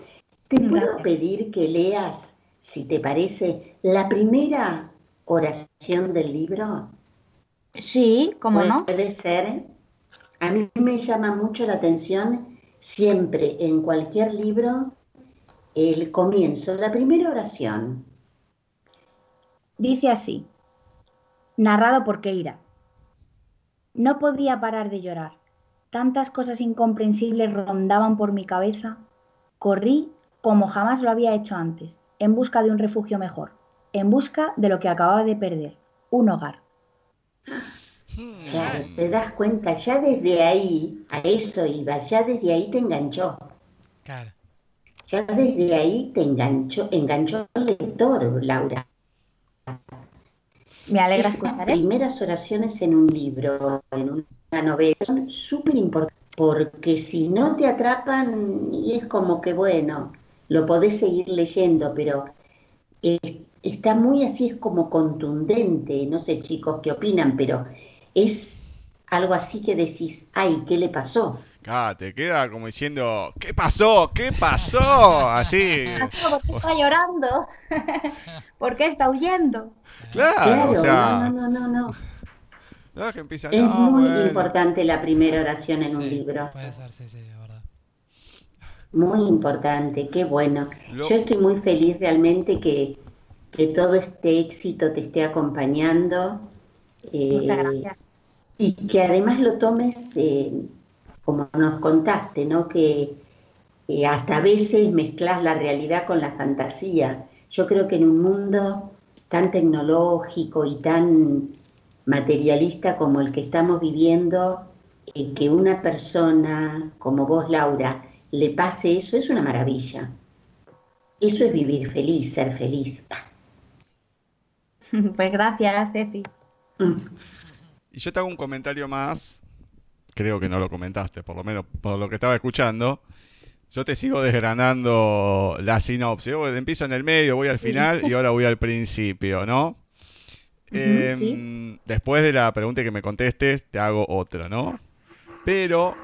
¿Te puedo pedir que leas, si te parece, la primera oración del libro? Sí, ¿cómo no? Puede ser. A mí me llama mucho la atención siempre en cualquier libro el comienzo, la primera oración. Dice así, narrado por Keira. No podía parar de llorar. Tantas cosas incomprensibles rondaban por mi cabeza. Corrí como jamás lo había hecho antes, en busca de un refugio mejor, en busca de lo que acababa de perder, un hogar. Claro, te das cuenta, ya desde ahí, a eso iba, ya desde ahí te enganchó. Claro. Ya desde ahí te enganchó, enganchó el lector, Laura. Me alegra Esas escuchar eso. primeras oraciones en un libro, en una novela, son súper importantes, porque si no te atrapan, y es como que, bueno, lo podés seguir leyendo, pero es- está muy así, es como contundente, no sé chicos qué opinan, pero es algo así que decís, ay, ¿qué le pasó? Ah, te queda como diciendo, ¿qué pasó? ¿Qué pasó? Así. ¿Por qué está llorando? ¿Por qué está huyendo? Claro, o sea, no, no, no, no, no. no, que empieza, Es no, muy bueno. importante la primera oración en un libro. Puede ser, sí, sí, es verdad. Muy importante, qué bueno. Lo- Yo estoy muy feliz realmente que, que todo este éxito te esté acompañando Muchas gracias. y que además lo tomes eh, como nos contaste, ¿no? Que eh, hasta a veces mezclas la realidad con la fantasía. Yo creo que en un mundo tan tecnológico y tan materialista como el que estamos viviendo, eh, que una persona como vos, Laura, le pase eso es una maravilla. Eso es vivir feliz, ser feliz. Pues gracias, Ceci. Y yo te hago un comentario más, creo que no lo comentaste, por lo menos por lo que estaba escuchando. Yo te sigo desgranando la sinopsis. Yo empiezo en el medio, voy al final y ahora voy al principio, ¿no? Em, sí. Después de la pregunta que me contestes, te hago otra, ¿no? Pero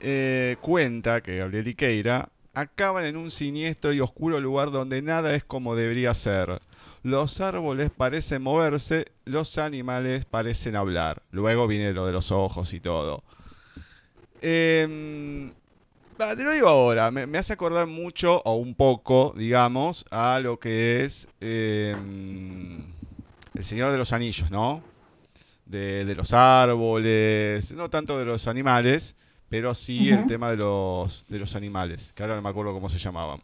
eh, cuenta que Gabriel Iqueira acaban en un siniestro y oscuro lugar donde nada es como debería ser. Los árboles parecen moverse, los animales parecen hablar. Luego viene lo de los ojos y todo. Em, te lo digo ahora, me, me hace acordar mucho, o un poco, digamos, a lo que es em, El Señor de los Anillos, ¿no? De, de los árboles, no tanto de los animales, pero sí el tema de los, de los animales, que ahora no me acuerdo cómo se llamaban.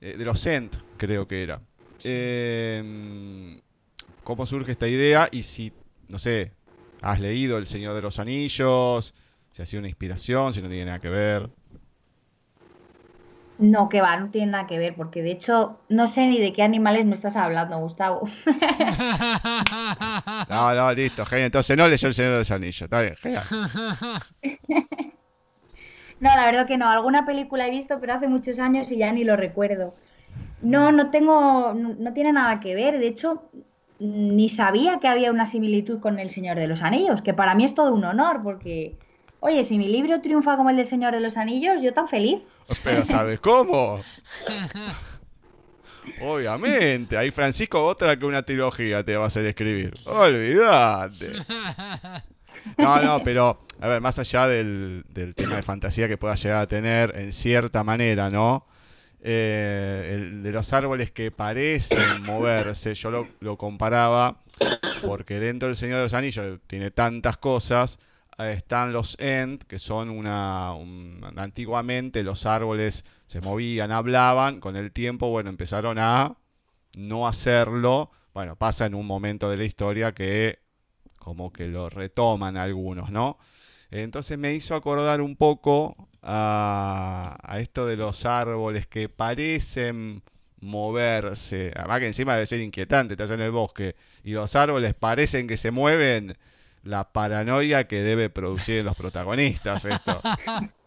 Eh, de los Ent, creo que era. Em, ¿Cómo surge esta idea? Y si, no sé, has leído El Señor de los Anillos, si ha sido una inspiración, si no tiene nada que ver. No, que va, no tiene nada que ver, porque de hecho no sé ni de qué animales me estás hablando, Gustavo. No, no, listo, genial. Entonces no leyó El Señor de los Anillos. Está bien, genial. No, la verdad que no. Alguna película he visto, pero hace muchos años y ya ni lo recuerdo. No, no tengo, no, no tiene nada que ver. De hecho, ni sabía que había una similitud con El Señor de los Anillos, que para mí es todo un honor, porque, oye, si mi libro triunfa como el del Señor de los Anillos, yo tan feliz. Pero ¿sabes cómo? Obviamente, ahí Francisco otra que una trilogía te va a hacer escribir. Olvídate. No, no, pero, a ver, más allá del, del tema de fantasía que pueda llegar a tener en cierta manera, ¿no? Eh, de los árboles que parecen moverse, yo lo, comparaba porque dentro del Señor de los Anillos tiene tantas cosas. eh, Están los Ent, que son una, un- Antiguamente los árboles se movían, hablaban. Con el tiempo, bueno, empezaron a no hacerlo. Bueno, pasa en un momento de la historia que como que lo retoman algunos, ¿no? Entonces me hizo acordar un poco a, a esto de los árboles que parecen moverse. Además que encima debe ser inquietante, estás en el bosque y los árboles parecen que se mueven. La paranoia que debe producir en los protagonistas esto.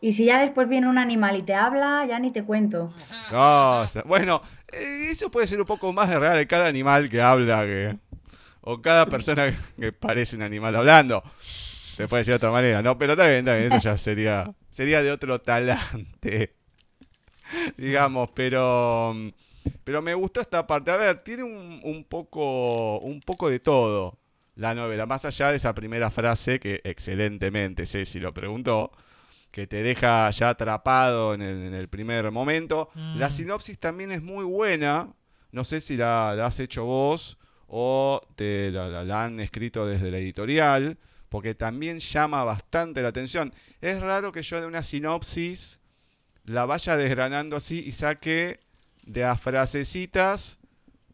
Y si ya después viene un animal y te habla, ya ni te cuento. No, bueno, eh, eso puede ser un poco más de real cada animal que habla que o cada persona que parece un animal hablando. Se puede decir de otra manera, ¿no? Pero también, también, eso ya sería, sería de otro talante, digamos, pero, pero me gustó esta parte. A ver, tiene un, un poco, un poco de todo la novela, más allá de esa primera frase que excelentemente Ceci lo preguntó, que te deja ya atrapado en el, en el primer momento. La Mm. sinopsis también es muy buena, no sé si la, la has hecho vos o te la, la- la han escrito desde la editorial, porque también llama bastante la atención. Es raro que yo de una sinopsis la vaya desgranando así y saque de a frasecitas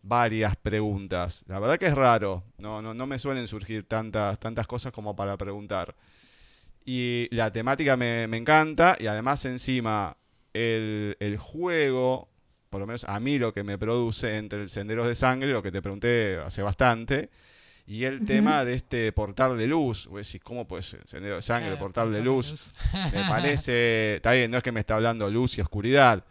varias preguntas. La verdad que es raro. No, no, no me suelen surgir tantas, tantas cosas como para preguntar. Y la temática me, me encanta y además encima el, el juego, por lo menos a mí lo que me produce entre el Senderos de Sangre, lo que te pregunté hace bastante, y el tema de este portal de luz. Vos decís, ¿cómo puede ser? Sendero de Sangre, Claro, portal de portal de luz. luz. Me parece, está bien, no es que me está hablando luz y oscuridad,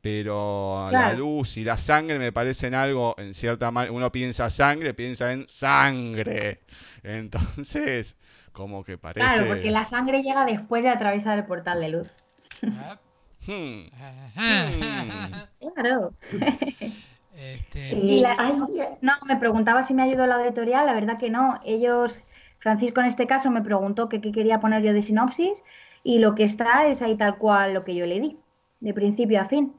pero la luz y la sangre me parecen algo, en cierta manera, uno piensa sangre, piensa en sangre. Entonces, como que parece... Claro, porque la sangre llega después de atravesar el portal de luz. Hmm. Claro. Este, Y la Ay, no, me preguntaba si me ayudó la editorial, la verdad que no. Ellos, Francisco en este caso, me preguntó que qué quería poner yo de sinopsis y lo que está es ahí tal cual lo que yo le di, de principio a fin.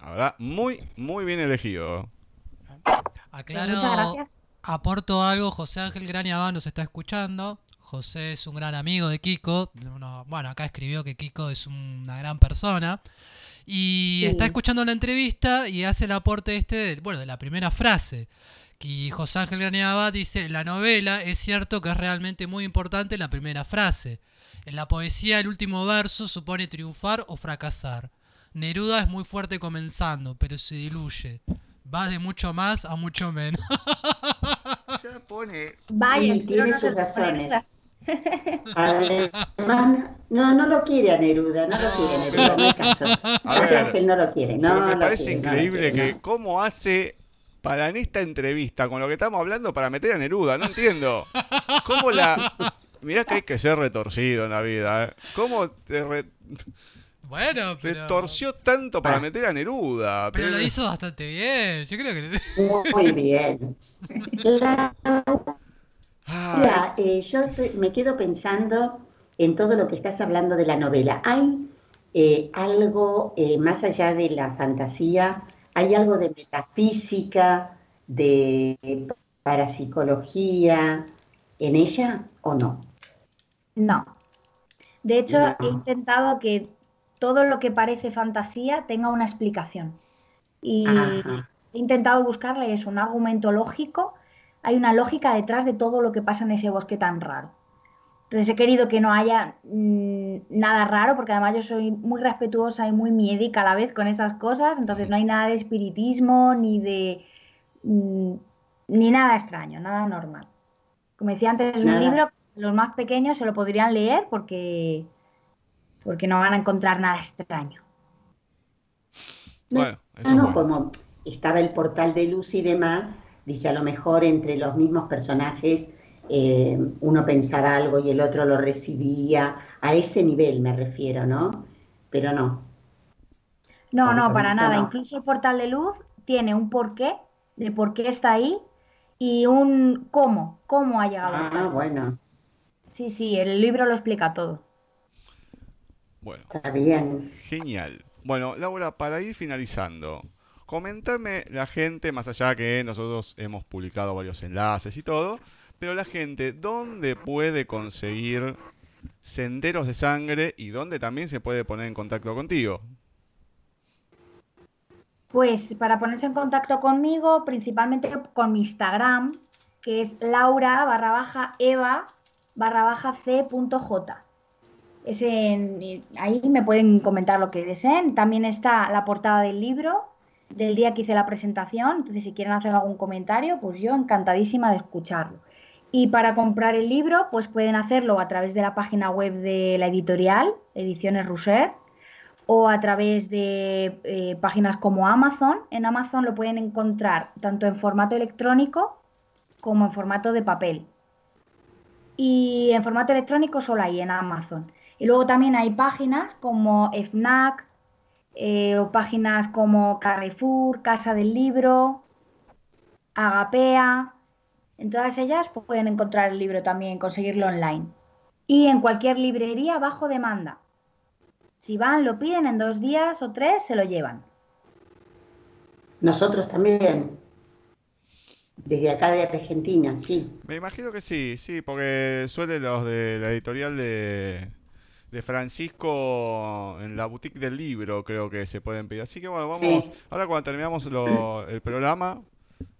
Ahora, muy, muy bien elegido. Pues aclaro, muchas gracias. aporto algo, José Ángel Graniabá nos está escuchando. José es un gran amigo de Kiko. Uno- bueno, acá escribió que Kiko es una gran persona. Y Sí. está escuchando la entrevista y hace el aporte este, de, bueno, de la primera frase. Que José Ángel Graniabá dice, la novela es cierto que es realmente muy importante la primera frase. En la poesía el último verso supone triunfar o fracasar. Neruda es muy fuerte comenzando, pero se diluye. Va de mucho más a mucho menos. Ya pone... Vaya, Y tiene no sus razones. Además, no, no lo quiere a Neruda, no lo quiere a Neruda, no caso. A O sea, ver, que él no lo quiere, no Pero me lo parece quiere, no lo increíble quiere, que no. cómo hace para en esta entrevista con lo que estamos hablando para meter a Neruda, no entiendo. ¿Cómo la Mirá que hay que ser retorcido en la vida, ¿eh? ¿Cómo te, re- Bueno, te pero... torció tanto para Ah. meter a Neruda? Pero lo hizo bastante bien. Yo creo que... Muy bien. La- Mira, eh, yo me quedo pensando en todo lo que estás hablando de la novela. ¿Hay eh, algo eh, más allá de la fantasía? ¿Hay algo de metafísica, de parapsicología en ella o no? No. De hecho, No. he intentado que todo lo que parece fantasía tenga una explicación. Y Ajá. he intentado buscarle eso, un argumento lógico. Hay una lógica detrás de todo lo que pasa en ese bosque tan raro. Entonces he querido que no haya mm, nada raro, porque además yo soy muy respetuosa y muy miedica a la vez con esas cosas. Entonces no hay nada de espiritismo ni de mm, ni nada extraño, nada normal. Como decía antes, es un libro que los más pequeños se lo podrían leer porque, porque no van a encontrar nada extraño. bueno, eso Ah, no, bueno. como estaba el portal de luz y demás, dije a lo mejor entre los mismos personajes eh, uno pensaba algo y el otro lo recibía, a ese nivel me refiero, ¿no? Pero no. No, no, para nada. no. Incluso el portal de luz tiene un porqué, de por qué está ahí, y un cómo, cómo ha llegado hasta Ah, ahí. bueno, Sí, sí, el libro lo explica todo. Bueno, está bien. genial. Bueno, Laura, para ir finalizando, comentame la gente, más allá que nosotros hemos publicado varios enlaces y todo, pero la gente, ¿dónde puede conseguir senderos de sangre y dónde también se puede poner en contacto contigo? Pues para ponerse en contacto conmigo, principalmente con mi Instagram, que es laura barra baja eva barra baja c.j. Es en- ahí me pueden comentar lo que deseen. También está la portada del libro del día que hice la presentación. Entonces, si quieren hacer algún comentario, pues yo encantadísima de escucharlo. Y para comprar el libro, pues pueden hacerlo a través de la página web de la editorial, Ediciones Rousser, o a través de eh, páginas como Amazon. En Amazon lo pueden encontrar tanto en formato electrónico como en formato de papel. Y en formato electrónico solo hay en Amazon. Y luego también hay páginas como FNAC, eh, o páginas como Carrefour, Casa del Libro, Agapea. En todas ellas pues, pueden encontrar el libro también, conseguirlo online. Y en cualquier librería bajo demanda. Si van, lo piden en dos días o tres, se lo llevan. Nosotros también. Desde acá de Argentina, sí. Me imagino que sí, sí, porque suele los de la editorial de, de Francisco en la boutique del libro, creo que se pueden pedir. Así que bueno, vamos, Sí. ahora cuando terminamos lo- el programa,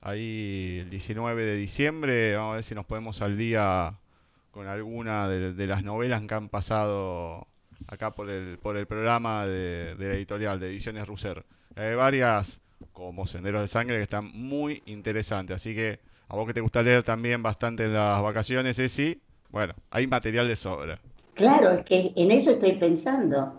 ahí el 19 de diciembre, vamos a ver si nos ponemos al día con alguna de, de las novelas que han pasado acá por el, por el programa de, de la editorial de Ediciones Russer. Hay varias, como Senderos de Sangre, que están muy interesantes. Así que a vos que te gusta leer también bastante en las vacaciones, Ceci, bueno, hay material de sobra. Claro, es que en eso estoy pensando.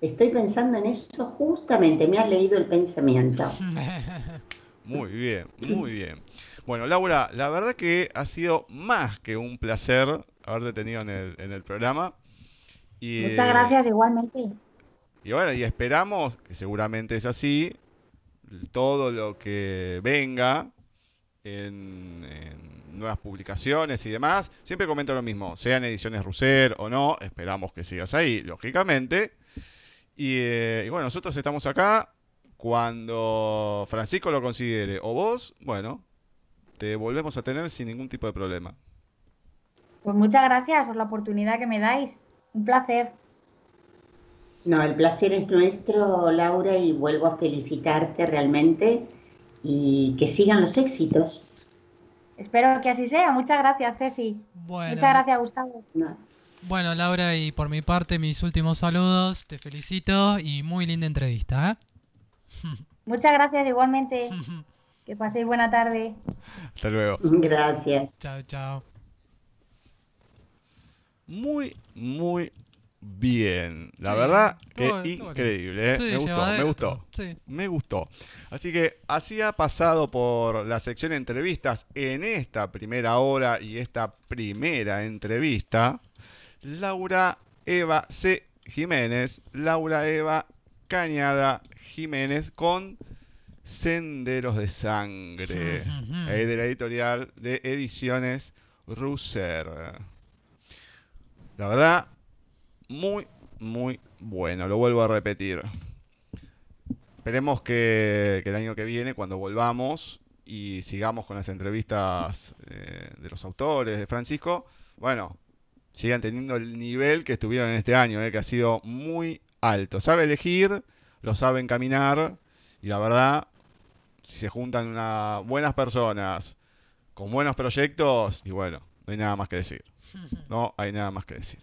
Estoy pensando en eso justamente. Me has leído el pensamiento. Muy bien, muy bien. Bueno, Laura, la verdad que ha sido más que un placer haberte tenido en el, en el programa. Y, Muchas gracias igualmente. Y bueno, y esperamos, que seguramente es así, todo lo que venga en, en nuevas publicaciones y demás. Siempre comento lo mismo, sean ediciones Russer o no, esperamos que sigas ahí, lógicamente. Y, eh, y bueno, nosotros estamos acá cuando Francisco lo considere o vos, bueno, te volvemos a tener sin ningún tipo de problema. Pues muchas gracias por la oportunidad que me dais. Un placer. No, el placer es nuestro, Laura, y vuelvo a felicitarte realmente y que sigan los éxitos. Espero que así sea. Muchas gracias, Ceci. Bueno, Muchas gracias, Gustavo. No, bueno, Laura, y por mi parte, mis últimos saludos. Te felicito y muy linda entrevista. ¿eh? Muchas gracias igualmente. Que paséis buena tarde. Hasta luego. Gracias. chao, chao. Muy, muy bien. La verdad que increíble. ¿eh? Sí, me gustó, me llevadero, gustó. Sí. Me gustó. Así que así ha pasado por la sección de entrevistas en esta primera hora y esta primera entrevista. Laura Eva C. Jiménez, Laura Eva Cañada Jiménez con Senderos de Sangre, eh, de la editorial de Ediciones Russer. La verdad, muy, muy bueno, lo vuelvo a repetir. Esperemos que, el año que viene, cuando volvamos y sigamos con las entrevistas eh, de los autores de Francisco, bueno, sigan teniendo el nivel que estuvieron en este año, eh, que ha sido muy alto. Sabe elegir, lo sabe encaminar y la verdad, si se juntan unas buenas personas con buenos proyectos, y bueno, no hay nada más que decir. No hay nada más que decir.